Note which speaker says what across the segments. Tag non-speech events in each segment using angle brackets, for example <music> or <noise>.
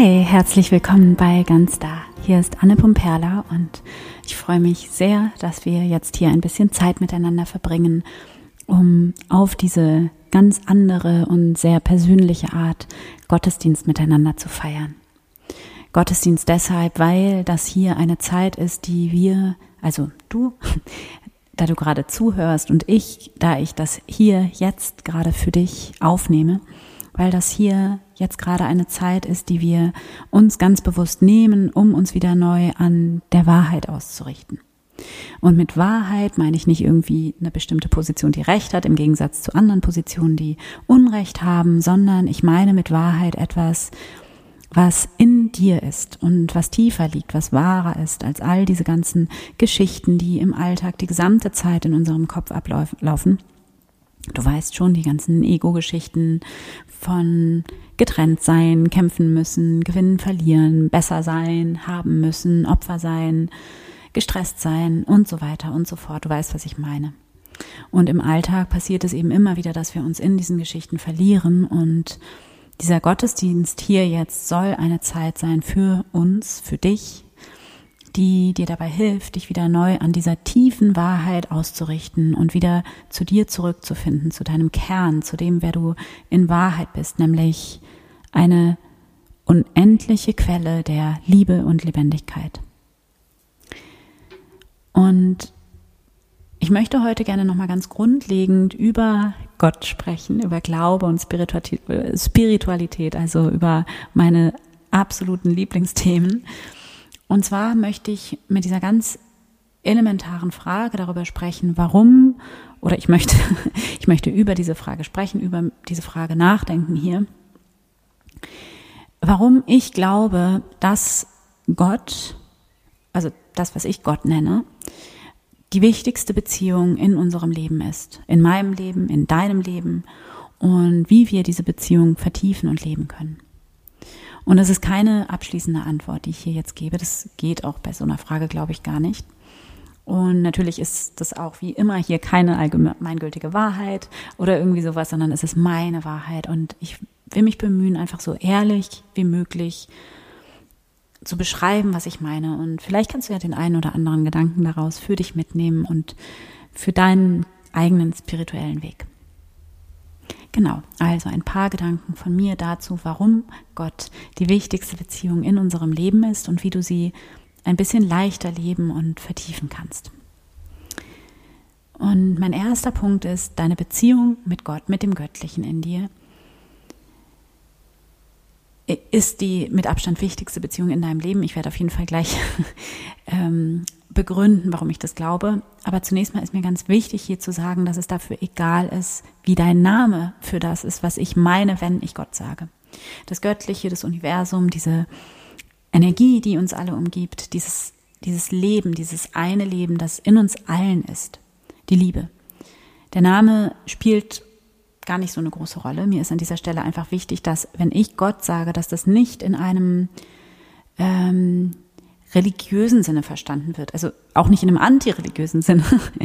Speaker 1: Hi, herzlich willkommen bei Ganz Da. Hier ist Anne Pumperla und ich freue mich sehr, dass wir jetzt hier ein bisschen Zeit miteinander verbringen, um auf diese ganz andere und sehr persönliche Art Gottesdienst miteinander zu feiern. Gottesdienst deshalb, weil das hier eine Zeit ist, die wir, also du, <laughs> da du gerade zuhörst und ich, da ich das hier jetzt gerade für dich aufnehme, weil das hier jetzt gerade eine Zeit ist, die wir uns ganz bewusst nehmen, um uns wieder neu an der Wahrheit auszurichten. Und mit Wahrheit meine ich nicht irgendwie eine bestimmte Position, die Recht hat, im Gegensatz zu anderen Positionen, die Unrecht haben, sondern ich meine mit Wahrheit etwas, was in dir ist und was tiefer liegt, was wahrer ist als all diese ganzen Geschichten, die im Alltag die gesamte Zeit in unserem Kopf ablaufen. Du weißt schon, die ganzen Ego-Geschichten von getrennt sein, kämpfen müssen, gewinnen, verlieren, besser sein, haben müssen, Opfer sein, gestresst sein und so weiter und so fort. Du weißt, was ich meine. Und im Alltag passiert es eben immer wieder, dass wir uns in diesen Geschichten verlieren und dieser Gottesdienst hier jetzt soll eine Zeit sein für uns, für dich, die dir dabei hilft, dich wieder neu an dieser tiefen Wahrheit auszurichten und wieder zu dir zurückzufinden, zu deinem Kern, zu dem, wer du in Wahrheit bist, nämlich eine unendliche Quelle der Liebe und Lebendigkeit. Und ich möchte heute gerne nochmal ganz grundlegend über Gott sprechen, über Glaube und Spiritualität, also über meine absoluten Lieblingsthemen. Und zwar möchte ich mit dieser ganz elementaren Frage darüber sprechen, warum, oder ich möchte, <laughs> ich möchte über diese Frage sprechen, über diese Frage nachdenken hier, warum ich glaube, dass Gott, also das, was ich Gott nenne, die wichtigste Beziehung in unserem Leben ist. In meinem Leben, in deinem Leben und wie wir diese Beziehung vertiefen und leben können. Und es ist keine abschließende Antwort, die ich hier jetzt gebe. Das geht auch bei so einer Frage, glaube ich, gar nicht. Und natürlich ist das auch wie immer hier keine allgemeingültige Wahrheit oder irgendwie sowas, sondern es ist meine Wahrheit. Und ich will mich bemühen, einfach so ehrlich wie möglich zu beschreiben, was ich meine. Und vielleicht kannst du ja den einen oder anderen Gedanken daraus für dich mitnehmen und für deinen eigenen spirituellen Weg. Genau, also ein paar Gedanken von mir dazu, warum Gott die wichtigste Beziehung in unserem Leben ist und wie du sie ein bisschen leichter leben und vertiefen kannst. Und mein erster Punkt ist deine Beziehung mit Gott, mit dem Göttlichen in dir, ist die mit Abstand wichtigste Beziehung in deinem Leben. Ich werde auf jeden Fall gleich <laughs> ähm, begründen, warum ich das glaube. Aber zunächst mal ist mir ganz wichtig hier zu sagen, dass es dafür egal ist, wie dein Name für das ist, was ich meine, wenn ich Gott sage. Das Göttliche, das Universum, diese Energie, die uns alle umgibt, dieses, dieses Leben, dieses eine Leben, das in uns allen ist, die Liebe. Der Name spielt gar nicht so eine große Rolle. Mir ist an dieser Stelle einfach wichtig, dass wenn ich Gott sage, dass das nicht in einem ähm, religiösen Sinne verstanden wird. Also auch nicht in einem antireligiösen Sinne.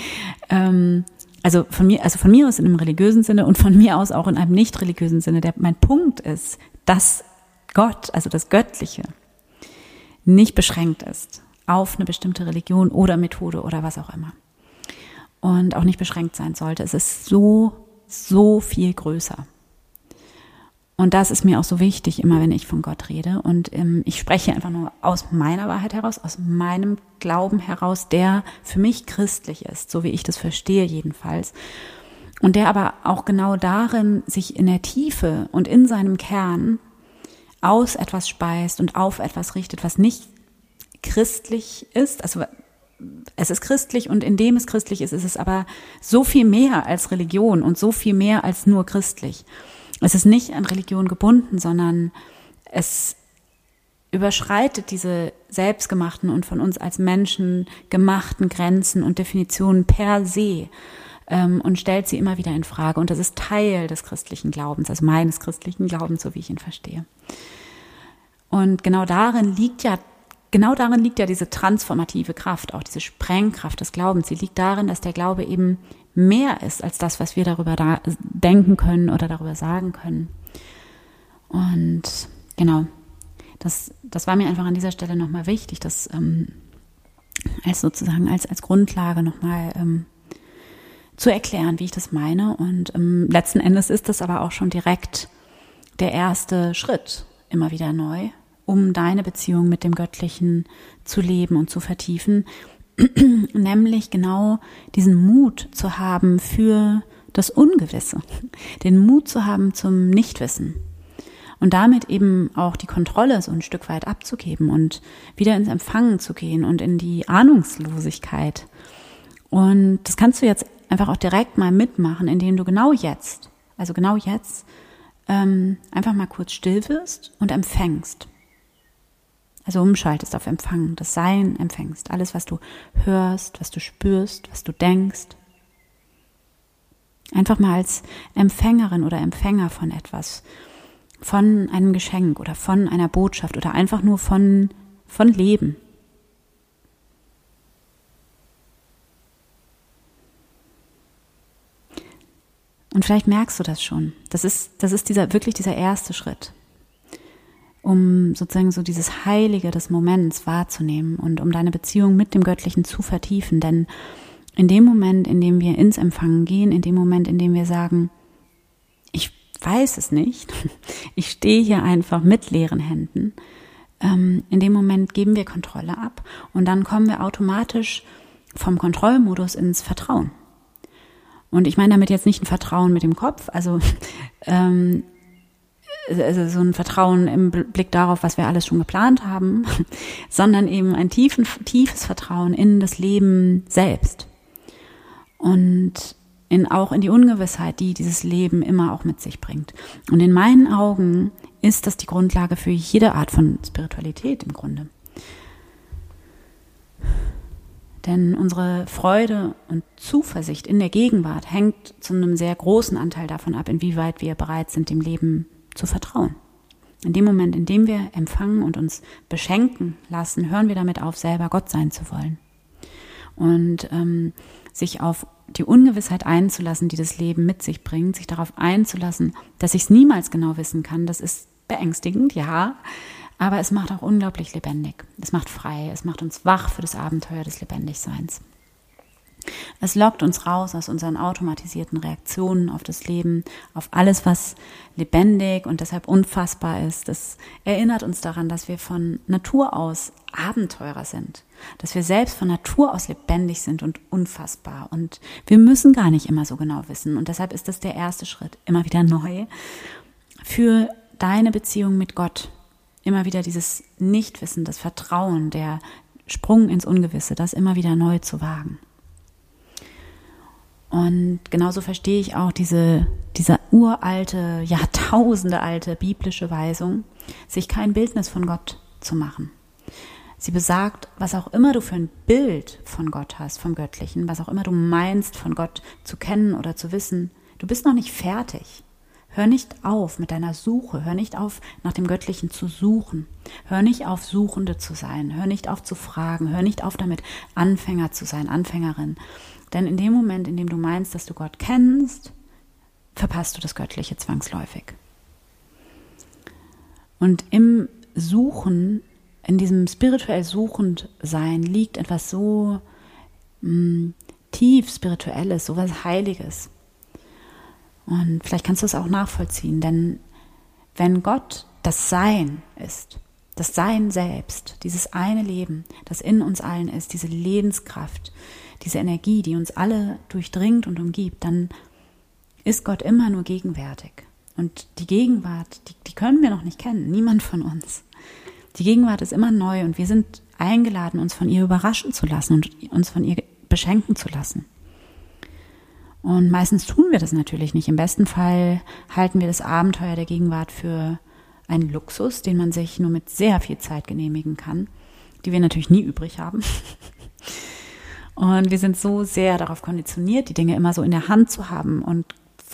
Speaker 1: <laughs> ähm, also von mir, also von mir aus in einem religiösen Sinne und von mir aus auch in einem nicht religiösen Sinne. Der, mein Punkt ist, dass Gott, also das Göttliche, nicht beschränkt ist auf eine bestimmte Religion oder Methode oder was auch immer. Und auch nicht beschränkt sein sollte. Es ist so so viel größer. Und das ist mir auch so wichtig, immer wenn ich von Gott rede. Und ähm, ich spreche einfach nur aus meiner Wahrheit heraus, aus meinem Glauben heraus, der für mich christlich ist, so wie ich das verstehe jedenfalls. Und der aber auch genau darin sich in der Tiefe und in seinem Kern aus etwas speist und auf etwas richtet, was nicht christlich ist, also es ist christlich und indem es christlich ist, ist es aber so viel mehr als Religion und so viel mehr als nur christlich. Es ist nicht an Religion gebunden, sondern es überschreitet diese selbstgemachten und von uns als Menschen gemachten Grenzen und Definitionen per se ähm, und stellt sie immer wieder in Frage. Und das ist Teil des christlichen Glaubens, also meines christlichen Glaubens, so wie ich ihn verstehe. Und genau darin liegt ja genau darin liegt ja diese transformative Kraft, auch diese Sprengkraft des Glaubens. Sie liegt darin, dass der Glaube eben mehr ist als das, was wir darüber da denken können oder darüber sagen können. Und genau, das, das war mir einfach an dieser Stelle nochmal wichtig, das ähm, als sozusagen als, als Grundlage nochmal ähm, zu erklären, wie ich das meine. Und ähm, letzten Endes ist das aber auch schon direkt der erste Schritt, immer wieder neu, um deine Beziehung mit dem Göttlichen zu leben und zu vertiefen, <clears throat> nämlich genau diesen Mut zu haben für das Ungewisse, den Mut zu haben zum Nichtwissen und damit eben auch die Kontrolle so ein Stück weit abzugeben und wieder ins Empfangen zu gehen und in die Ahnungslosigkeit. Und das kannst du jetzt einfach auch direkt mal mitmachen, indem du genau jetzt, also genau jetzt, ähm, einfach mal kurz still wirst und empfängst. Also umschaltest auf Empfangen, das Sein empfängst. Alles, was du hörst, was du spürst, was du denkst. Einfach mal als Empfängerin oder Empfänger von etwas, von einem Geschenk oder von einer Botschaft oder einfach nur von, von Leben. Und vielleicht merkst du das schon. Das ist, das ist dieser, wirklich dieser erste Schritt, um sozusagen so dieses Heilige des Moments wahrzunehmen und um deine Beziehung mit dem Göttlichen zu vertiefen. Denn in dem Moment, in dem wir ins Empfangen gehen, in dem Moment, in dem wir sagen, ich weiß es nicht, <laughs> ich stehe hier einfach mit leeren Händen, ähm, in dem Moment geben wir Kontrolle ab und dann kommen wir automatisch vom Kontrollmodus ins Vertrauen. Und ich meine damit jetzt nicht ein Vertrauen mit dem Kopf, also, <laughs> ähm, also so ein Vertrauen im Blick darauf, was wir alles schon geplant haben, <laughs> sondern eben ein tiefen, tiefes Vertrauen in das Leben selbst. Und in, auch in die Ungewissheit, die dieses Leben immer auch mit sich bringt. Und in meinen Augen ist das die Grundlage für jede Art von Spiritualität im Grunde. Denn unsere Freude und Zuversicht in der Gegenwart hängt zu einem sehr großen Anteil davon ab, inwieweit wir bereit sind, dem Leben zu vertrauen. In dem Moment, in dem wir empfangen und uns beschenken lassen, hören wir damit auf, selber Gott sein zu wollen. Und ähm, sich auf die Ungewissheit einzulassen, die das Leben mit sich bringt, sich darauf einzulassen, dass ich es niemals genau wissen kann, das ist beängstigend, ja, aber es macht auch unglaublich lebendig. Es macht frei, es macht uns wach für das Abenteuer des Lebendigseins. Es lockt uns raus aus unseren automatisierten Reaktionen auf das Leben, auf alles, was lebendig und deshalb unfassbar ist. Es erinnert uns daran, dass wir von Natur aus Abenteurer sind, dass wir selbst von Natur aus lebendig sind und unfassbar. Und wir müssen gar nicht immer so genau wissen. Und deshalb ist das der erste Schritt, immer wieder neu, für deine Beziehung mit Gott, immer wieder dieses Nichtwissen, das Vertrauen, der Sprung ins Ungewisse, das immer wieder neu zu wagen. Und genauso verstehe ich auch diese, diese uralte, Jahrtausende alte biblische Weisung, sich kein Bildnis von Gott zu machen. Sie besagt, was auch immer du für ein Bild von Gott hast, vom Göttlichen, was auch immer du meinst, von Gott zu kennen oder zu wissen, du bist noch nicht fertig. Hör nicht auf mit deiner Suche, hör nicht auf, nach dem Göttlichen zu suchen, hör nicht auf, Suchende zu sein, hör nicht auf zu fragen, hör nicht auf damit, Anfänger zu sein, Anfängerin. Denn in dem Moment, in dem du meinst, dass du Gott kennst, verpasst du das Göttliche zwangsläufig. Und im Suchen, in diesem spirituell suchend sein, liegt etwas so mh, mm, tief spirituelles, so was Heiliges. Und vielleicht kannst du es auch nachvollziehen, denn wenn Gott das Sein ist, das Sein selbst, dieses eine Leben, das in uns allen ist, diese Lebenskraft, diese Energie, die uns alle durchdringt und umgibt, dann ist Gott immer nur gegenwärtig. Und die Gegenwart, die, die können wir noch nicht kennen, niemand von uns. Die Gegenwart ist immer neu und wir sind eingeladen, uns von ihr überraschen zu lassen und uns von ihr beschenken zu lassen. Und meistens tun wir das natürlich nicht. Im besten Fall halten wir das Abenteuer der Gegenwart für einen Luxus, den man sich nur mit sehr viel Zeit genehmigen kann, die wir natürlich nie übrig haben. <laughs> Und wir sind so sehr darauf konditioniert, die Dinge immer so in der Hand zu haben und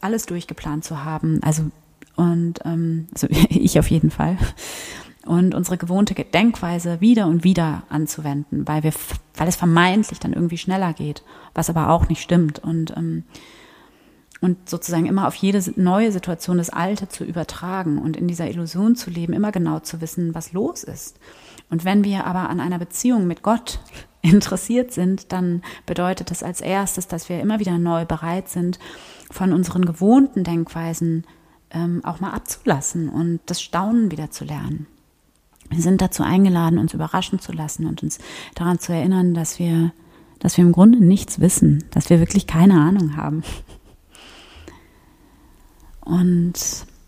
Speaker 1: alles durchgeplant zu haben. Also und ähm, also <laughs> ich auf jeden Fall und unsere gewohnte Denkweise wieder und wieder anzuwenden, weil wir, weil es vermeintlich dann irgendwie schneller geht, was aber auch nicht stimmt. Und ähm, und sozusagen immer auf jede neue Situation das Alte zu übertragen und in dieser Illusion zu leben, immer genau zu wissen, was los ist. Und wenn wir aber an einer Beziehung mit Gott interessiert sind, dann bedeutet das als erstes, dass wir immer wieder neu bereit sind, von unseren gewohnten Denkweisen ähm, auch mal abzulassen und das Staunen wieder zu lernen. Wir sind dazu eingeladen, uns überraschen zu lassen und uns daran zu erinnern, dass wir, dass wir im Grunde nichts wissen, dass wir wirklich keine Ahnung haben. Und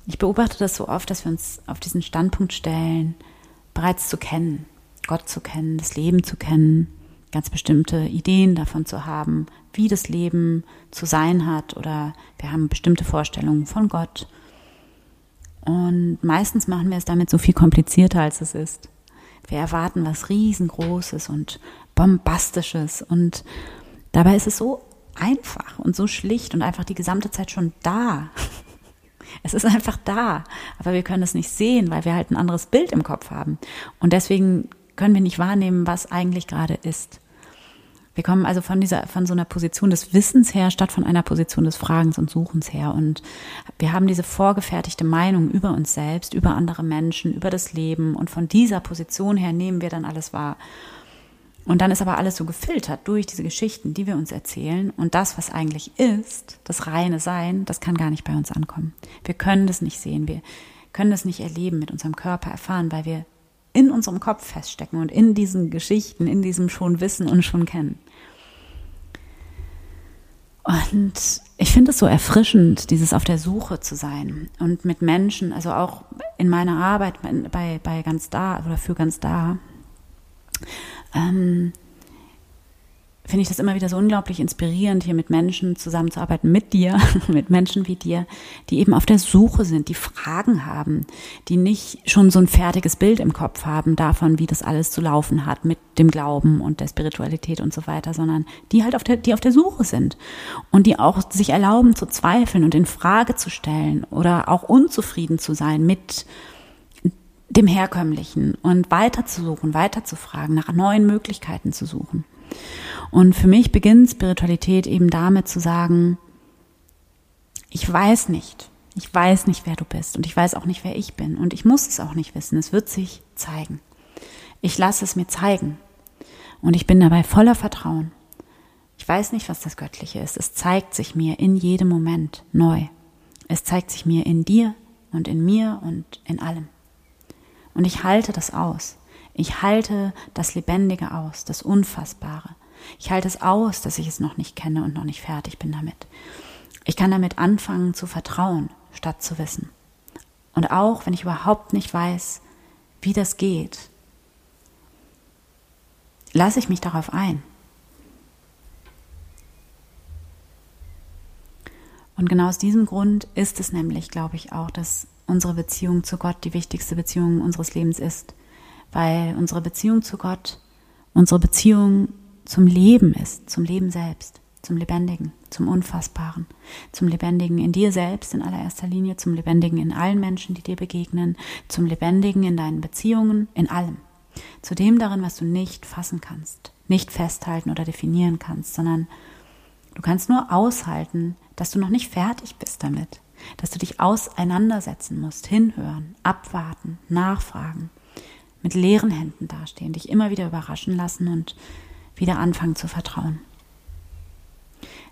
Speaker 1: ich beobachte das so oft, dass wir uns auf diesen Standpunkt stellen, bereits zu kennen, Gott zu kennen, das Leben zu kennen, ganz bestimmte Ideen davon zu haben, wie das Leben zu sein hat oder wir haben bestimmte Vorstellungen von Gott. Und meistens machen wir es damit so viel komplizierter, als es ist. Wir erwarten was riesengroßes und bombastisches und dabei ist es so einfach und so schlicht und einfach die gesamte Zeit schon da. <laughs> Es ist einfach da, aber wir können es nicht sehen, weil wir halt ein anderes Bild im Kopf haben. Und deswegen können wir nicht wahrnehmen, was eigentlich gerade ist. Wir kommen also von dieser, von so einer Position des Wissens her, statt von einer Position des Fragens und Suchens her. Und wir haben diese vorgefertigte Meinung über uns selbst, über andere Menschen, über das Leben. Und von dieser Position her nehmen wir dann alles wahr. Und dann ist aber alles so gefiltert durch diese Geschichten, die wir uns erzählen. Und das, was eigentlich ist, das reine Sein, das kann gar nicht bei uns ankommen. Wir können das nicht sehen. Wir können das nicht erleben, mit unserem Körper erfahren, weil wir in unserem Kopf feststecken und in diesen Geschichten, in diesem schon Wissen und schon kennen. Und ich finde es so erfrischend, dieses auf der Suche zu sein und mit Menschen, also auch in meiner Arbeit bei, bei ganz da oder für ganz da, ähm, finde ich das immer wieder so unglaublich inspirierend, hier mit Menschen zusammenzuarbeiten, mit dir, <laughs> mit Menschen wie dir, die eben auf der Suche sind, die Fragen haben, die nicht schon so ein fertiges Bild im Kopf haben davon, wie das alles zu laufen hat mit dem Glauben und der Spiritualität und so weiter, sondern die halt auf der, die auf der Suche sind und die auch sich erlauben zu zweifeln und in Frage zu stellen oder auch unzufrieden zu sein mit dem Herkömmlichen und weiter zu suchen, weiter zu fragen, nach neuen Möglichkeiten zu suchen. Und für mich beginnt Spiritualität eben damit zu sagen, ich weiß nicht, ich weiß nicht, wer du bist und ich weiß auch nicht, wer ich bin und ich muss es auch nicht wissen, es wird sich zeigen. Ich lasse es mir zeigen und ich bin dabei voller Vertrauen. Ich weiß nicht, was das Göttliche ist, es zeigt sich mir in jedem Moment neu. Es zeigt sich mir in dir und in mir und in allem. Und ich halte das aus. Ich halte das Lebendige aus, das Unfassbare. Ich halte es aus, dass ich es noch nicht kenne und noch nicht fertig bin damit. Ich kann damit anfangen zu vertrauen, statt zu wissen. Und auch wenn ich überhaupt nicht weiß, wie das geht, lasse ich mich darauf ein. Und genau aus diesem Grund ist es nämlich, glaube ich, auch, dass unsere Beziehung zu Gott die wichtigste Beziehung unseres Lebens ist, weil unsere Beziehung zu Gott unsere Beziehung zum Leben ist, zum Leben selbst, zum Lebendigen, zum Unfassbaren, zum Lebendigen in dir selbst in allererster Linie, zum Lebendigen in allen Menschen, die dir begegnen, zum Lebendigen in deinen Beziehungen, in allem, zu dem darin, was du nicht fassen kannst, nicht festhalten oder definieren kannst, sondern du kannst nur aushalten, dass du noch nicht fertig bist damit, dass du dich auseinandersetzen musst, hinhören, abwarten, nachfragen, mit leeren Händen dastehen, dich immer wieder überraschen lassen und wieder anfangen zu vertrauen.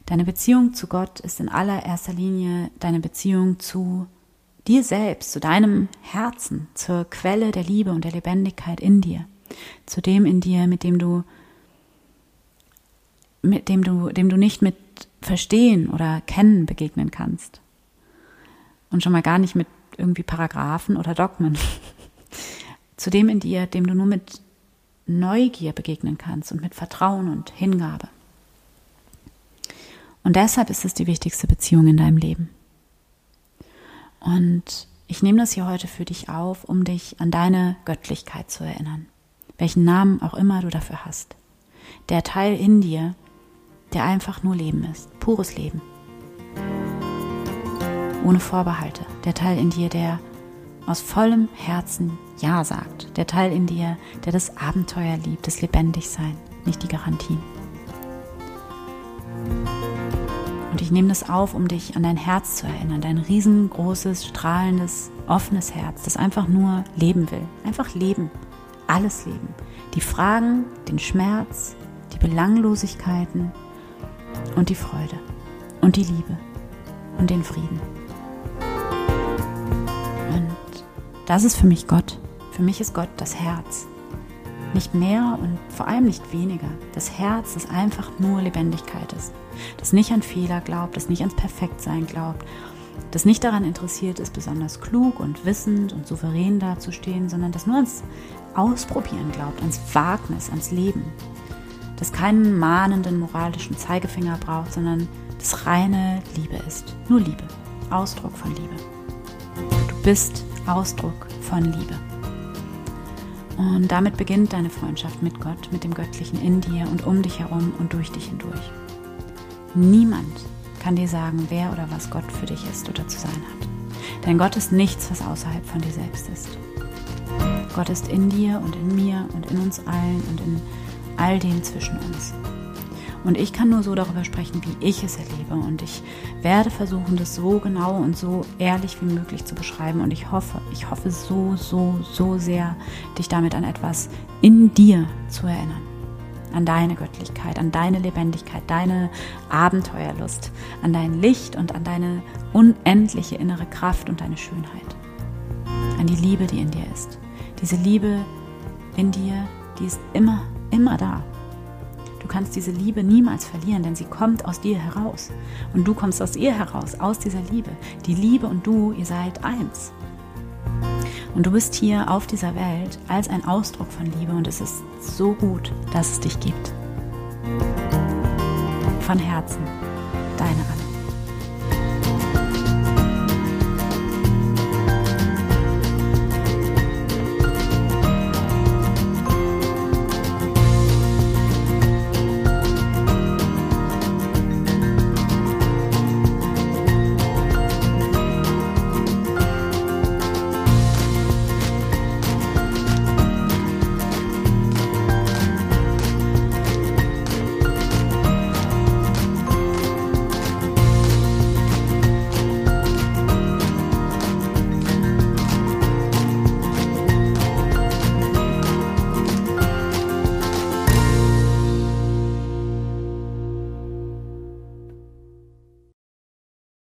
Speaker 1: Deine Beziehung zu Gott ist in allererster Linie deine Beziehung zu dir selbst, zu deinem Herzen, zur Quelle der Liebe und der Lebendigkeit in dir, zu dem in dir, mit dem du mit dem du dem du nicht mit verstehen oder kennen begegnen kannst und schon mal gar nicht mit irgendwie Paragraphen oder Dogmen. Zu dem in dir, dem du nur mit Neugier begegnen kannst und mit Vertrauen und Hingabe. Und deshalb ist es die wichtigste Beziehung in deinem Leben. Und ich nehme das hier heute für dich auf, um dich an deine Göttlichkeit zu erinnern. Welchen Namen auch immer du dafür hast. Der Teil in dir, der einfach nur Leben ist. Pures Leben ohne Vorbehalte. Der Teil in dir, der aus vollem Herzen Ja sagt. Der Teil in dir, der das Abenteuer liebt, das Lebendigsein, nicht die Garantien. Und ich nehme das auf, um dich an dein Herz zu erinnern, dein riesengroßes, strahlendes, offenes Herz, das einfach nur leben will. Einfach leben. Alles leben. Die Fragen, den Schmerz, die Belanglosigkeiten und die Freude und die Liebe und den Frieden. Und das ist für mich Gott. Für mich ist Gott das Herz. Nicht mehr und vor allem nicht weniger. Das Herz, das einfach nur Lebendigkeit ist. Das nicht an Fehler glaubt, das nicht ans Perfektsein glaubt, das nicht daran interessiert ist, besonders klug und wissend und souverän dazustehen, sondern das nur ans Ausprobieren glaubt, ans Wagnis, ans Leben. Das keinen mahnenden moralischen Zeigefinger braucht, sondern das reine Liebe ist. Nur Liebe. Ausdruck von Liebe. Du bist Ausdruck von Liebe. Und damit beginnt deine Freundschaft mit Gott, mit dem Göttlichen in dir und um dich herum und durch dich hindurch. Niemand kann dir sagen, wer oder was Gott für dich ist oder zu sein hat. Denn Gott ist nichts, was außerhalb von dir selbst ist. Gott ist in dir und in mir und in uns allen und in all dem zwischen uns. Und ich kann nur so darüber sprechen, wie ich es erlebe. Und ich werde versuchen, das so genau und so ehrlich wie möglich zu beschreiben. Und ich hoffe, ich hoffe so, so, so sehr, dich damit an etwas in dir zu erinnern. An deine Göttlichkeit, an deine Lebendigkeit, deine Abenteuerlust, an dein Licht und an deine unendliche innere Kraft und deine Schönheit. An die Liebe, die in dir ist. Diese Liebe in dir, die ist immer, immer da. Du kannst diese Liebe niemals verlieren, denn sie kommt aus dir heraus. Und du kommst aus ihr heraus, aus dieser Liebe. Die Liebe und du, ihr seid eins. Und du bist hier auf dieser Welt als ein Ausdruck von Liebe und es ist so gut, dass es dich gibt. Von Herzen, deine Anna.